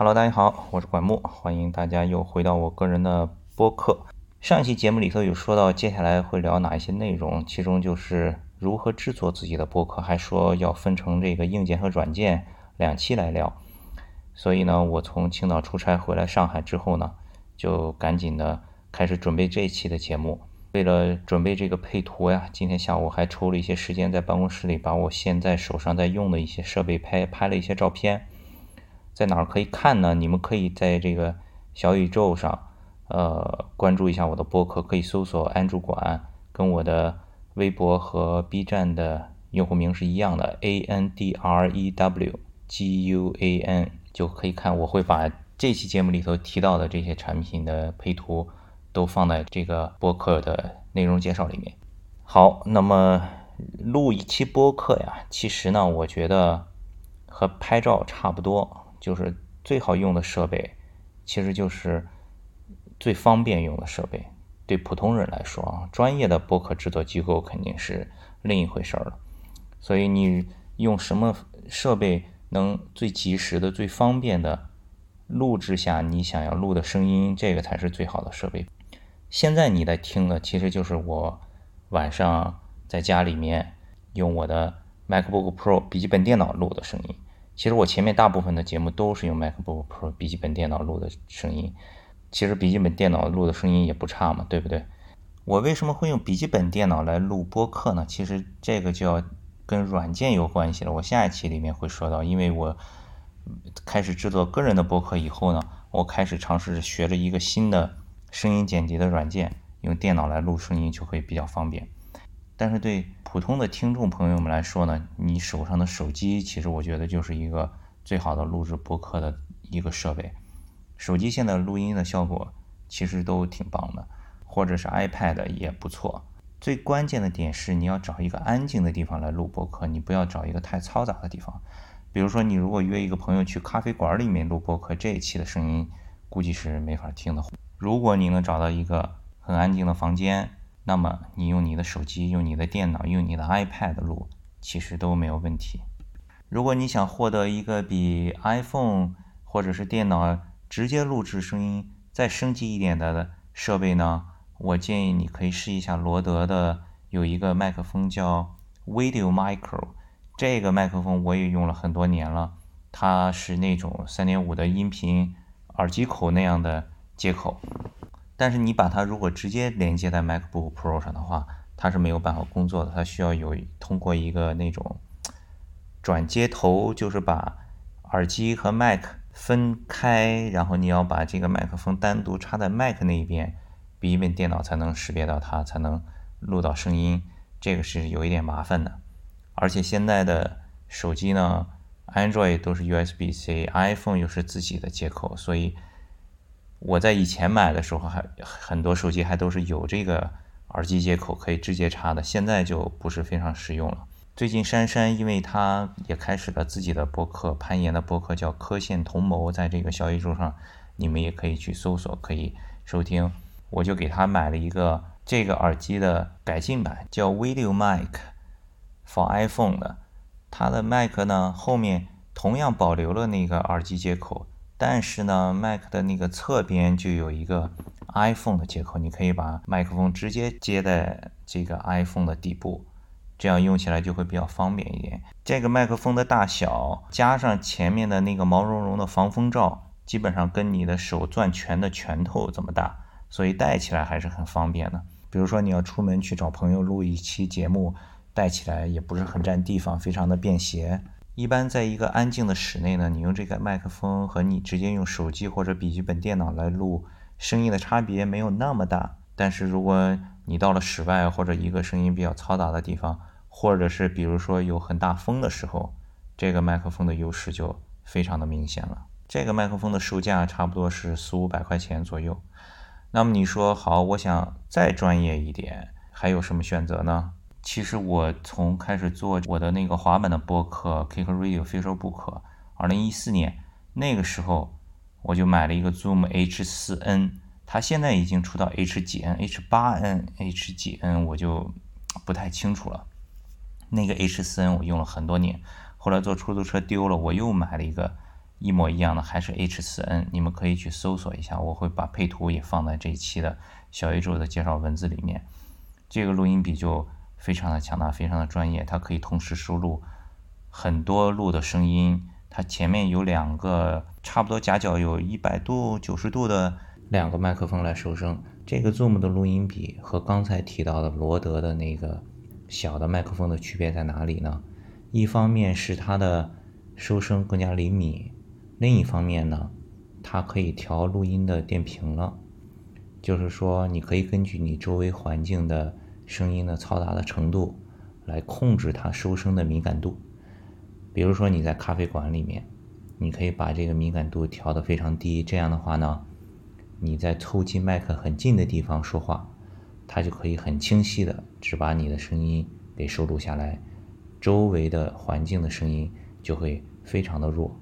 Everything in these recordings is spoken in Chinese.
Hello，大家好，我是管木，欢迎大家又回到我个人的播客。上一期节目里头有说到接下来会聊哪一些内容，其中就是如何制作自己的播客，还说要分成这个硬件和软件两期来聊。所以呢，我从青岛出差回来上海之后呢，就赶紧的开始准备这一期的节目。为了准备这个配图呀，今天下午还抽了一些时间在办公室里把我现在手上在用的一些设备拍拍了一些照片。在哪儿可以看呢？你们可以在这个小宇宙上，呃，关注一下我的播客，可以搜索“安主管”，跟我的微博和 B 站的用户名是一样的，A N D R E W G U A N，就可以看。我会把这期节目里头提到的这些产品的配图都放在这个播客的内容介绍里面。好，那么录一期播客呀，其实呢，我觉得和拍照差不多。就是最好用的设备，其实就是最方便用的设备。对普通人来说啊，专业的播客制作机构肯定是另一回事了。所以你用什么设备能最及时的、最方便的录制下你想要录的声音，这个才是最好的设备。现在你在听的，其实就是我晚上在家里面用我的 MacBook Pro 笔记本电脑录的声音。其实我前面大部分的节目都是用 MacBook Pro 笔记本电脑录的声音，其实笔记本电脑录的声音也不差嘛，对不对？我为什么会用笔记本电脑来录播客呢？其实这个就要跟软件有关系了。我下一期里面会说到，因为我开始制作个人的播客以后呢，我开始尝试着学着一个新的声音剪辑的软件，用电脑来录声音就会比较方便。但是对普通的听众朋友们来说呢，你手上的手机其实我觉得就是一个最好的录制播客的一个设备。手机现在录音的效果其实都挺棒的，或者是 iPad 也不错。最关键的点是你要找一个安静的地方来录播客，你不要找一个太嘈杂的地方。比如说你如果约一个朋友去咖啡馆里面录播客，这一期的声音估计是没法听的。如果你能找到一个很安静的房间，那么你用你的手机、用你的电脑、用你的 iPad 录，其实都没有问题。如果你想获得一个比 iPhone 或者是电脑直接录制声音再升级一点的设备呢？我建议你可以试一下罗德的有一个麦克风叫 Video Micro，这个麦克风我也用了很多年了，它是那种3.5的音频耳机口那样的接口。但是你把它如果直接连接在 MacBook Pro 上的话，它是没有办法工作的。它需要有通过一个那种转接头，就是把耳机和 Mac 分开，然后你要把这个麦克风单独插在 Mac 那一边，笔记本电脑才能识别到它，才能录到声音。这个是有一点麻烦的。而且现在的手机呢，Android 都是 USB-C，iPhone 又是自己的接口，所以。我在以前买的时候，还很多手机还都是有这个耳机接口可以直接插的，现在就不是非常实用了。最近珊珊因为她也开始了自己的博客，攀岩的博客叫科线同谋，在这个小宇宙上，你们也可以去搜索，可以收听。我就给她买了一个这个耳机的改进版，叫 Video Mic for iPhone 的。它的麦克呢后面同样保留了那个耳机接口。但是呢，Mac 的那个侧边就有一个 iPhone 的接口，你可以把麦克风直接接在这个 iPhone 的底部，这样用起来就会比较方便一点。这个麦克风的大小加上前面的那个毛茸茸的防风罩，基本上跟你的手攥拳的拳头这么大，所以戴起来还是很方便的。比如说你要出门去找朋友录一期节目，戴起来也不是很占地方，非常的便携。一般在一个安静的室内呢，你用这个麦克风和你直接用手机或者笔记本电脑来录声音的差别没有那么大。但是如果你到了室外或者一个声音比较嘈杂的地方，或者是比如说有很大风的时候，这个麦克风的优势就非常的明显了。这个麦克风的售价差不多是四五百块钱左右。那么你说好，我想再专业一点，还有什么选择呢？其实我从开始做我的那个滑板的播客 Kick Radio 非说不可。二零一四年那个时候，我就买了一个 Zoom H 四 N，它现在已经出到 H 几 N、H 八 N、H 几 N，我就不太清楚了。那个 H 四 N 我用了很多年，后来坐出租车丢了，我又买了一个一模一样的还是 H4n，你们可以去搜索一下，我会把配图也放在这一期的小宇宙的介绍文字里面。这个录音笔就非常的强大，非常的专业，它可以同时收录很多路的声音。它前面有两个差不多夹角有一百度、九十度的两个麦克风来收声。这个 Zoom 的录音笔和刚才提到的罗德的那个小的麦克风的区别在哪里呢？一方面是它的收声更加灵敏。另一方面呢，它可以调录音的电平了，就是说你可以根据你周围环境的声音的嘈杂的程度来控制它收声的敏感度。比如说你在咖啡馆里面，你可以把这个敏感度调得非常低，这样的话呢，你在凑近麦克很近的地方说话，它就可以很清晰的只把你的声音给收录下来，周围的环境的声音就会非常的弱。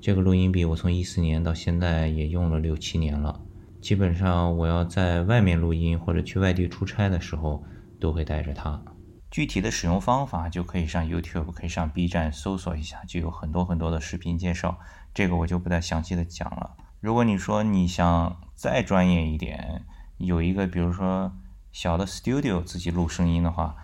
这个录音笔我从一四年到现在也用了六七年了，基本上我要在外面录音或者去外地出差的时候都会带着它。具体的使用方法就可以上 YouTube，可以上 B 站搜索一下，就有很多很多的视频介绍，这个我就不再详细的讲了。如果你说你想再专业一点，有一个比如说小的 Studio 自己录声音的话，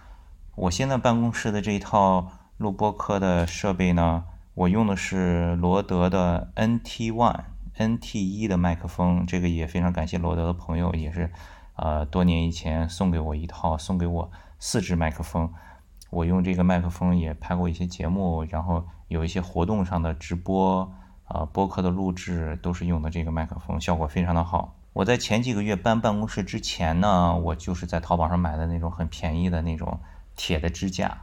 我现在办公室的这一套录播课的设备呢。我用的是罗德的 NT One、NT 一的麦克风，这个也非常感谢罗德的朋友，也是，呃，多年以前送给我一套，送给我四支麦克风。我用这个麦克风也拍过一些节目，然后有一些活动上的直播，啊，播客的录制都是用的这个麦克风，效果非常的好。我在前几个月搬办公室之前呢，我就是在淘宝上买的那种很便宜的那种铁的支架，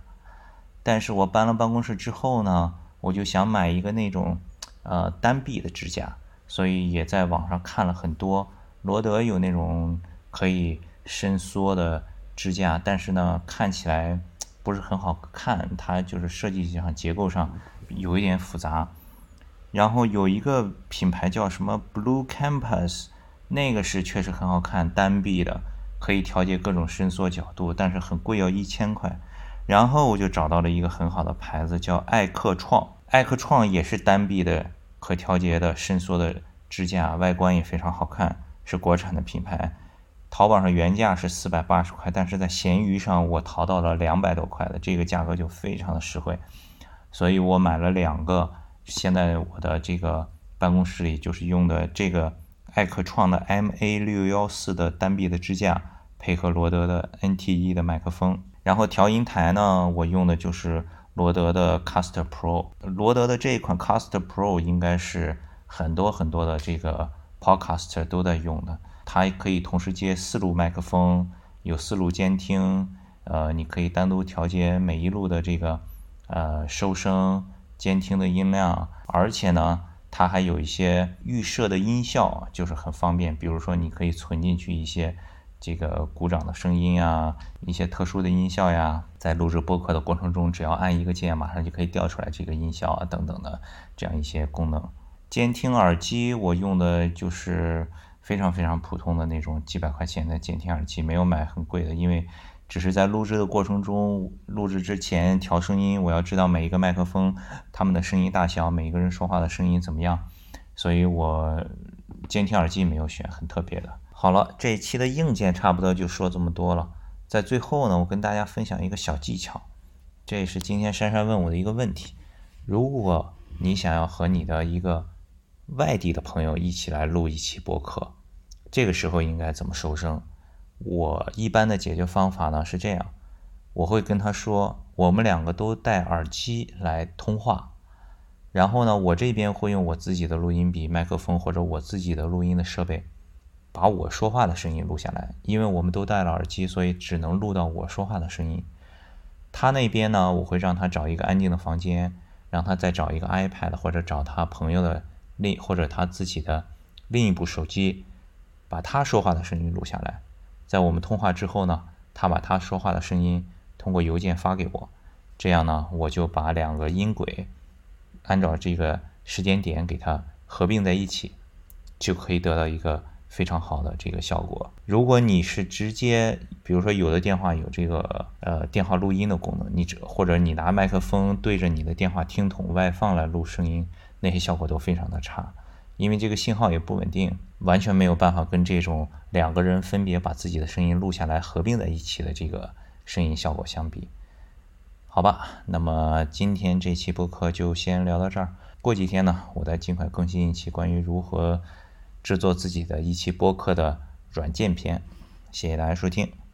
但是我搬了办公室之后呢。我就想买一个那种，呃，单臂的支架，所以也在网上看了很多。罗德有那种可以伸缩的支架，但是呢，看起来不是很好看，它就是设计上结构上有一点复杂。然后有一个品牌叫什么 Blue Campus，那个是确实很好看，单臂的，可以调节各种伸缩角度，但是很贵，要一千块。然后我就找到了一个很好的牌子，叫艾克创。艾克创也是单臂的可调节的伸缩的支架，外观也非常好看，是国产的品牌。淘宝上原价是四百八十块，但是在闲鱼上我淘到了两百多块的，这个价格就非常的实惠。所以我买了两个，现在我的这个办公室里就是用的这个艾克创的 MA 六幺四的单臂的支架，配合罗德的 NT 一的麦克风。然后调音台呢，我用的就是罗德的 Caster Pro。罗德的这一款 Caster Pro 应该是很多很多的这个 Podcaster 都在用的。它可以同时接四路麦克风，有四路监听。呃，你可以单独调节每一路的这个呃收声、监听的音量。而且呢，它还有一些预设的音效，就是很方便。比如说，你可以存进去一些。这个鼓掌的声音啊，一些特殊的音效呀，在录制播客的过程中，只要按一个键，马上就可以调出来这个音效啊，等等的这样一些功能。监听耳机我用的就是非常非常普通的那种几百块钱的监听耳机，没有买很贵的，因为只是在录制的过程中，录制之前调声音，我要知道每一个麦克风他们的声音大小，每一个人说话的声音怎么样，所以我监听耳机没有选很特别的。好了，这一期的硬件差不多就说这么多了。在最后呢，我跟大家分享一个小技巧，这也是今天珊珊问我的一个问题。如果你想要和你的一个外地的朋友一起来录一期播客，这个时候应该怎么收声？我一般的解决方法呢是这样，我会跟他说，我们两个都戴耳机来通话，然后呢，我这边会用我自己的录音笔、麦克风或者我自己的录音的设备。把我说话的声音录下来，因为我们都戴了耳机，所以只能录到我说话的声音。他那边呢，我会让他找一个安静的房间，让他再找一个 iPad 或者找他朋友的另或者他自己的另一部手机，把他说话的声音录下来。在我们通话之后呢，他把他说话的声音通过邮件发给我，这样呢，我就把两个音轨按照这个时间点给它合并在一起，就可以得到一个。非常好的这个效果。如果你是直接，比如说有的电话有这个呃电话录音的功能，你这或者你拿麦克风对着你的电话听筒外放来录声音，那些效果都非常的差，因为这个信号也不稳定，完全没有办法跟这种两个人分别把自己的声音录下来合并在一起的这个声音效果相比。好吧，那么今天这期播客就先聊到这儿。过几天呢，我再尽快更新一期关于如何制作自己的一期播客的软件篇。谢谢大家收听。